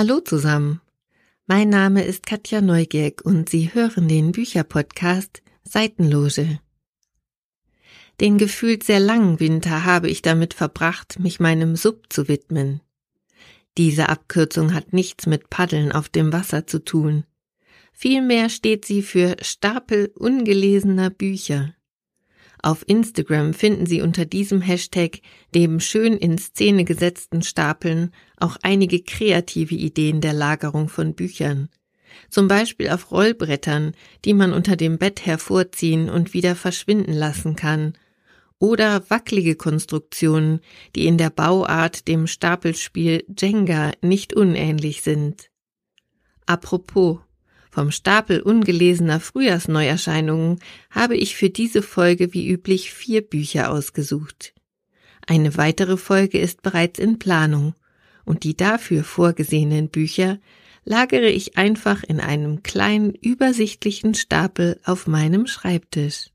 Hallo zusammen. Mein Name ist Katja Neugierk und Sie hören den Bücherpodcast Seitenloge. Den gefühlt sehr langen Winter habe ich damit verbracht, mich meinem Sub zu widmen. Diese Abkürzung hat nichts mit Paddeln auf dem Wasser zu tun. Vielmehr steht sie für Stapel ungelesener Bücher. Auf Instagram finden Sie unter diesem Hashtag neben schön in Szene gesetzten Stapeln auch einige kreative Ideen der Lagerung von Büchern. Zum Beispiel auf Rollbrettern, die man unter dem Bett hervorziehen und wieder verschwinden lassen kann. Oder wackelige Konstruktionen, die in der Bauart dem Stapelspiel Jenga nicht unähnlich sind. Apropos, vom Stapel ungelesener Frühjahrsneuerscheinungen habe ich für diese Folge wie üblich vier Bücher ausgesucht. Eine weitere Folge ist bereits in Planung und die dafür vorgesehenen Bücher lagere ich einfach in einem kleinen übersichtlichen Stapel auf meinem Schreibtisch.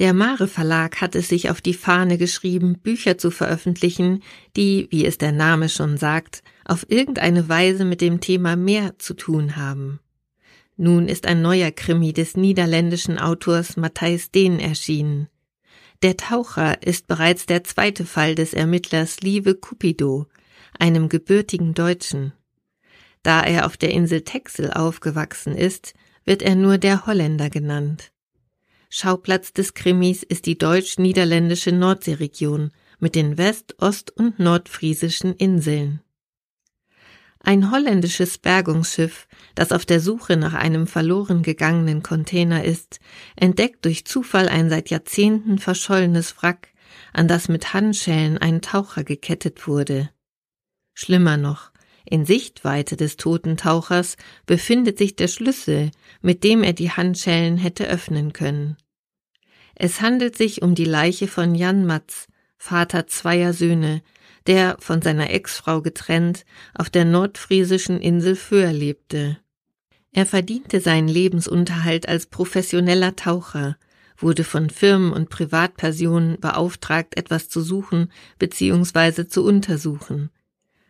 Der Mare Verlag hat es sich auf die Fahne geschrieben, Bücher zu veröffentlichen, die, wie es der Name schon sagt, auf irgendeine Weise mit dem Thema Meer zu tun haben. Nun ist ein neuer Krimi des niederländischen Autors Matthijs Dehn erschienen. Der Taucher ist bereits der zweite Fall des Ermittlers Lieve Cupido, einem gebürtigen Deutschen. Da er auf der Insel Texel aufgewachsen ist, wird er nur der Holländer genannt. Schauplatz des Krimis ist die deutsch-niederländische Nordseeregion mit den west-, ost- und nordfriesischen Inseln. Ein holländisches Bergungsschiff, das auf der Suche nach einem verloren gegangenen Container ist, entdeckt durch Zufall ein seit Jahrzehnten verschollenes Wrack, an das mit Handschellen ein Taucher gekettet wurde. Schlimmer noch, in Sichtweite des toten Tauchers befindet sich der Schlüssel, mit dem er die Handschellen hätte öffnen können. Es handelt sich um die Leiche von Jan Matz, Vater zweier Söhne, der, von seiner Ex-Frau getrennt, auf der nordfriesischen Insel Föhr lebte. Er verdiente seinen Lebensunterhalt als professioneller Taucher, wurde von Firmen und Privatpersonen beauftragt, etwas zu suchen bzw. zu untersuchen.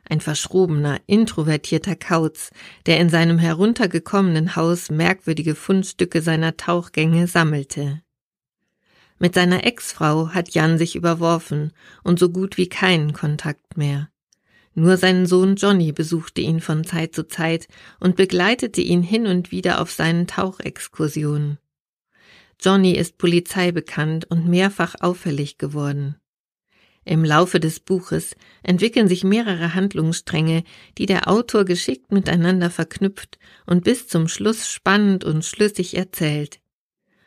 Ein verschrobener, introvertierter Kauz, der in seinem heruntergekommenen Haus merkwürdige Fundstücke seiner Tauchgänge sammelte. Mit seiner Ex-Frau hat Jan sich überworfen und so gut wie keinen Kontakt mehr. Nur sein Sohn Johnny besuchte ihn von Zeit zu Zeit und begleitete ihn hin und wieder auf seinen Tauchexkursionen. Johnny ist Polizei bekannt und mehrfach auffällig geworden. Im Laufe des Buches entwickeln sich mehrere Handlungsstränge, die der Autor geschickt miteinander verknüpft und bis zum Schluss spannend und schlüssig erzählt.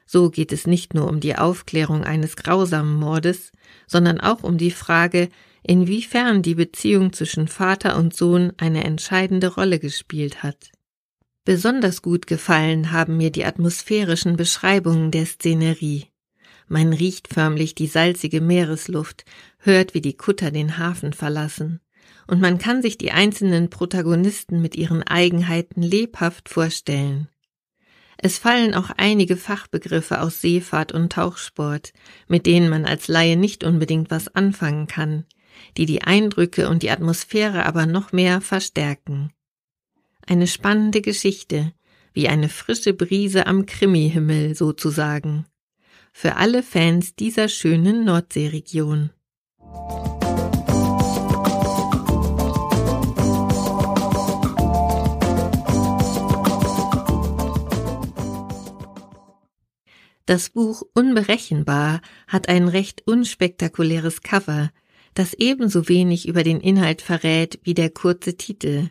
So geht es nicht nur um die Aufklärung eines grausamen Mordes, sondern auch um die Frage, inwiefern die Beziehung zwischen Vater und Sohn eine entscheidende Rolle gespielt hat. Besonders gut gefallen haben mir die atmosphärischen Beschreibungen der Szenerie. Man riecht förmlich die salzige Meeresluft, hört, wie die Kutter den Hafen verlassen, und man kann sich die einzelnen Protagonisten mit ihren Eigenheiten lebhaft vorstellen. Es fallen auch einige Fachbegriffe aus Seefahrt und Tauchsport, mit denen man als Laie nicht unbedingt was anfangen kann, die die Eindrücke und die Atmosphäre aber noch mehr verstärken. Eine spannende Geschichte, wie eine frische Brise am Krimihimmel sozusagen. Für alle Fans dieser schönen Nordseeregion. Das Buch Unberechenbar hat ein recht unspektakuläres Cover, das ebenso wenig über den Inhalt verrät wie der kurze Titel.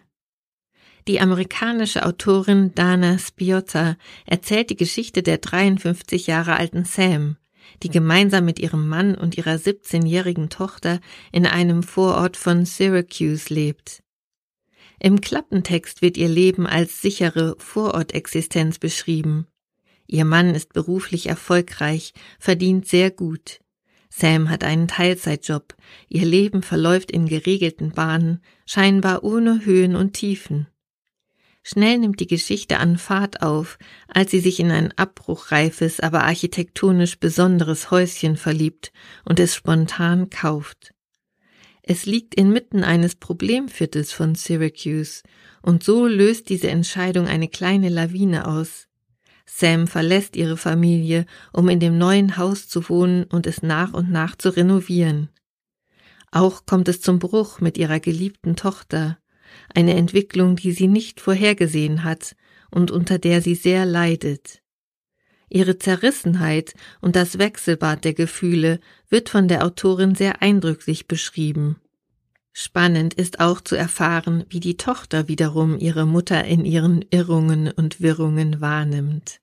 Die amerikanische Autorin Dana Spiotta erzählt die Geschichte der 53 Jahre alten Sam, die gemeinsam mit ihrem Mann und ihrer 17-jährigen Tochter in einem Vorort von Syracuse lebt. Im Klappentext wird ihr Leben als sichere Vorortexistenz beschrieben. Ihr Mann ist beruflich erfolgreich, verdient sehr gut. Sam hat einen Teilzeitjob, ihr Leben verläuft in geregelten Bahnen, scheinbar ohne Höhen und Tiefen. Schnell nimmt die Geschichte an Fahrt auf, als sie sich in ein abbruchreifes, aber architektonisch besonderes Häuschen verliebt und es spontan kauft. Es liegt inmitten eines Problemviertels von Syracuse, und so löst diese Entscheidung eine kleine Lawine aus. Sam verlässt ihre Familie, um in dem neuen Haus zu wohnen und es nach und nach zu renovieren. Auch kommt es zum Bruch mit ihrer geliebten Tochter eine Entwicklung, die sie nicht vorhergesehen hat und unter der sie sehr leidet. Ihre Zerrissenheit und das Wechselbad der Gefühle wird von der Autorin sehr eindrücklich beschrieben. Spannend ist auch zu erfahren, wie die Tochter wiederum ihre Mutter in ihren Irrungen und Wirrungen wahrnimmt.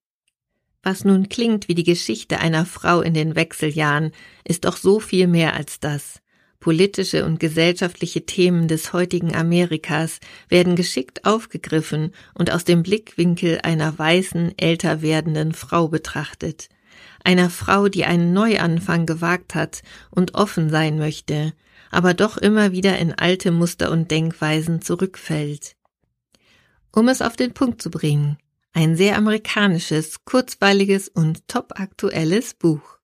Was nun klingt wie die Geschichte einer Frau in den Wechseljahren, ist doch so viel mehr als das. Politische und gesellschaftliche Themen des heutigen Amerikas werden geschickt aufgegriffen und aus dem Blickwinkel einer weißen, älter werdenden Frau betrachtet. Einer Frau, die einen Neuanfang gewagt hat und offen sein möchte, aber doch immer wieder in alte Muster und Denkweisen zurückfällt. Um es auf den Punkt zu bringen, ein sehr amerikanisches, kurzweiliges und topaktuelles Buch.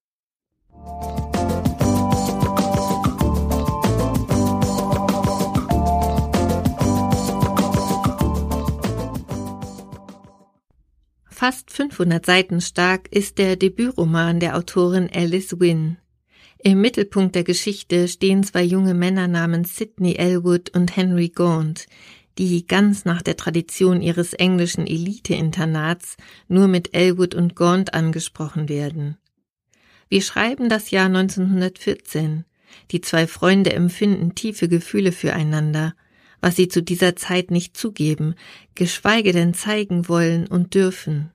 Fast 500 Seiten stark ist der Debütroman der Autorin Alice Wynne. Im Mittelpunkt der Geschichte stehen zwei junge Männer namens Sidney Elwood und Henry Gaunt, die ganz nach der Tradition ihres englischen Elite-Internats nur mit Elwood und Gaunt angesprochen werden. Wir schreiben das Jahr 1914. Die zwei Freunde empfinden tiefe Gefühle füreinander – was sie zu dieser Zeit nicht zugeben, geschweige denn zeigen wollen und dürfen.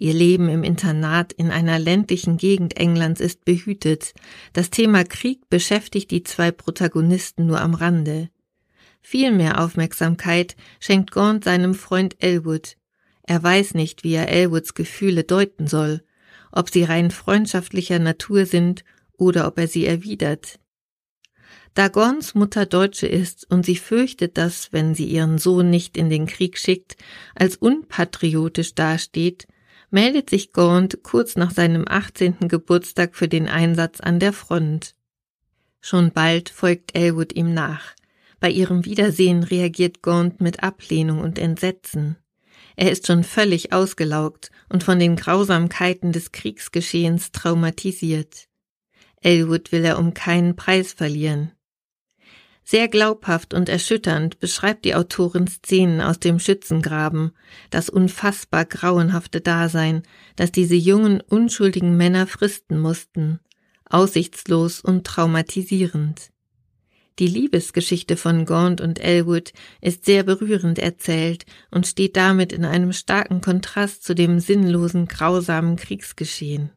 Ihr Leben im Internat in einer ländlichen Gegend Englands ist behütet. Das Thema Krieg beschäftigt die zwei Protagonisten nur am Rande. Viel mehr Aufmerksamkeit schenkt Gaunt seinem Freund Elwood. Er weiß nicht, wie er Elwoods Gefühle deuten soll, ob sie rein freundschaftlicher Natur sind oder ob er sie erwidert. Da Gorns Mutter Deutsche ist und sie fürchtet, dass, wenn sie ihren Sohn nicht in den Krieg schickt, als unpatriotisch dasteht, meldet sich Gaunt kurz nach seinem 18. Geburtstag für den Einsatz an der Front. Schon bald folgt Elwood ihm nach. Bei ihrem Wiedersehen reagiert Gaunt mit Ablehnung und Entsetzen. Er ist schon völlig ausgelaugt und von den Grausamkeiten des Kriegsgeschehens traumatisiert. Elwood will er um keinen Preis verlieren. Sehr glaubhaft und erschütternd beschreibt die Autorin Szenen aus dem Schützengraben, das unfassbar grauenhafte Dasein, das diese jungen, unschuldigen Männer fristen mussten, aussichtslos und traumatisierend. Die Liebesgeschichte von Gaunt und Elwood ist sehr berührend erzählt und steht damit in einem starken Kontrast zu dem sinnlosen, grausamen Kriegsgeschehen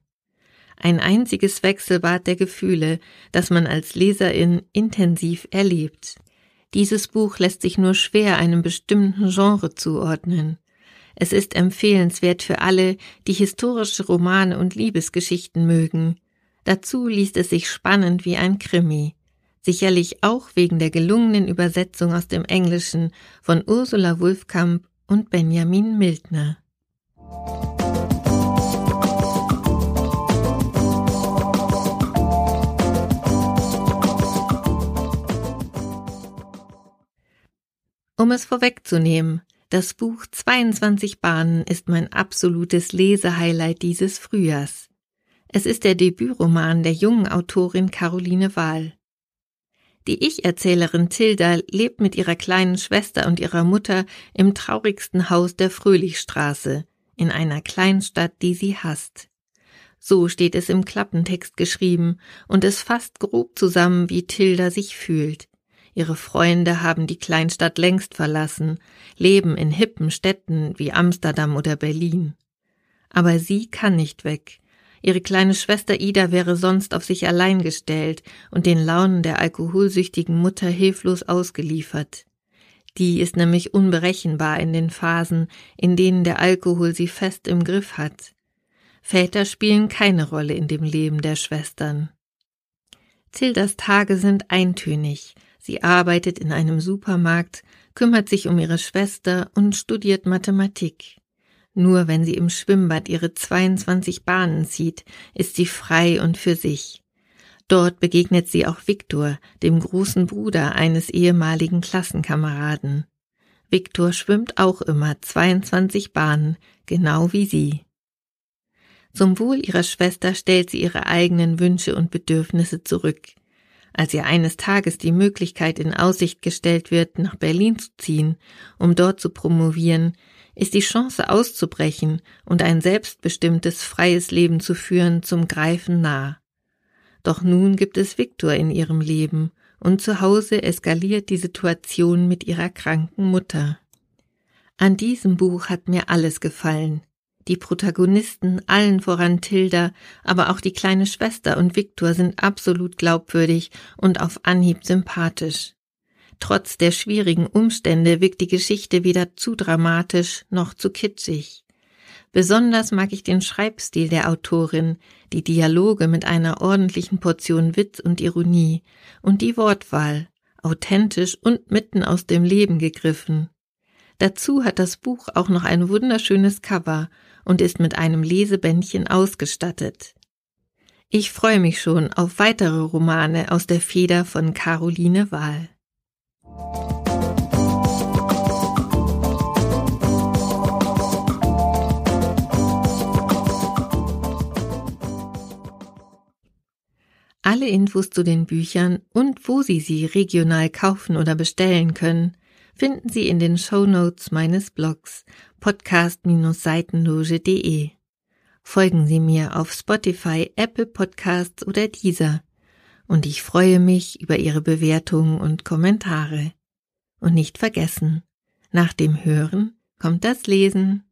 ein einziges Wechselbad der Gefühle, das man als Leserin intensiv erlebt. Dieses Buch lässt sich nur schwer einem bestimmten Genre zuordnen. Es ist empfehlenswert für alle, die historische Romane und Liebesgeschichten mögen. Dazu liest es sich spannend wie ein Krimi. Sicherlich auch wegen der gelungenen Übersetzung aus dem Englischen von Ursula Wulfkamp und Benjamin Mildner. Um es vorwegzunehmen, das Buch 22 Bahnen ist mein absolutes Lesehighlight dieses Frühjahrs. Es ist der Debütroman der jungen Autorin Caroline Wahl. Die Ich-Erzählerin Tilda lebt mit ihrer kleinen Schwester und ihrer Mutter im traurigsten Haus der Fröhlichstraße, in einer Kleinstadt, die sie hasst. So steht es im Klappentext geschrieben, und es fasst grob zusammen, wie Tilda sich fühlt. Ihre Freunde haben die Kleinstadt längst verlassen, leben in hippen Städten wie Amsterdam oder Berlin. Aber sie kann nicht weg. Ihre kleine Schwester Ida wäre sonst auf sich allein gestellt und den Launen der alkoholsüchtigen Mutter hilflos ausgeliefert. Die ist nämlich unberechenbar in den Phasen, in denen der Alkohol sie fest im Griff hat. Väter spielen keine Rolle in dem Leben der Schwestern. Tildas Tage sind eintönig, Sie arbeitet in einem Supermarkt, kümmert sich um ihre Schwester und studiert Mathematik. Nur wenn sie im Schwimmbad ihre 22 Bahnen zieht, ist sie frei und für sich. Dort begegnet sie auch Viktor, dem großen Bruder eines ehemaligen Klassenkameraden. Viktor schwimmt auch immer 22 Bahnen, genau wie sie. Zum Wohl ihrer Schwester stellt sie ihre eigenen Wünsche und Bedürfnisse zurück. Als ihr eines Tages die Möglichkeit in Aussicht gestellt wird, nach Berlin zu ziehen, um dort zu promovieren, ist die Chance auszubrechen und ein selbstbestimmtes, freies Leben zu führen zum Greifen nah. Doch nun gibt es Viktor in ihrem Leben, und zu Hause eskaliert die Situation mit ihrer kranken Mutter. An diesem Buch hat mir alles gefallen. Die Protagonisten, allen voran Tilda, aber auch die kleine Schwester und Viktor sind absolut glaubwürdig und auf Anhieb sympathisch. Trotz der schwierigen Umstände wirkt die Geschichte weder zu dramatisch noch zu kitschig. Besonders mag ich den Schreibstil der Autorin, die Dialoge mit einer ordentlichen Portion Witz und Ironie und die Wortwahl, authentisch und mitten aus dem Leben gegriffen. Dazu hat das Buch auch noch ein wunderschönes Cover und ist mit einem Lesebändchen ausgestattet. Ich freue mich schon auf weitere Romane aus der Feder von Caroline Wahl. Alle Infos zu den Büchern und wo Sie sie regional kaufen oder bestellen können, finden Sie in den Show Notes meines Blogs podcast-seitenloge.de. Folgen Sie mir auf Spotify, Apple Podcasts oder dieser. Und ich freue mich über Ihre Bewertungen und Kommentare. Und nicht vergessen, nach dem Hören kommt das Lesen.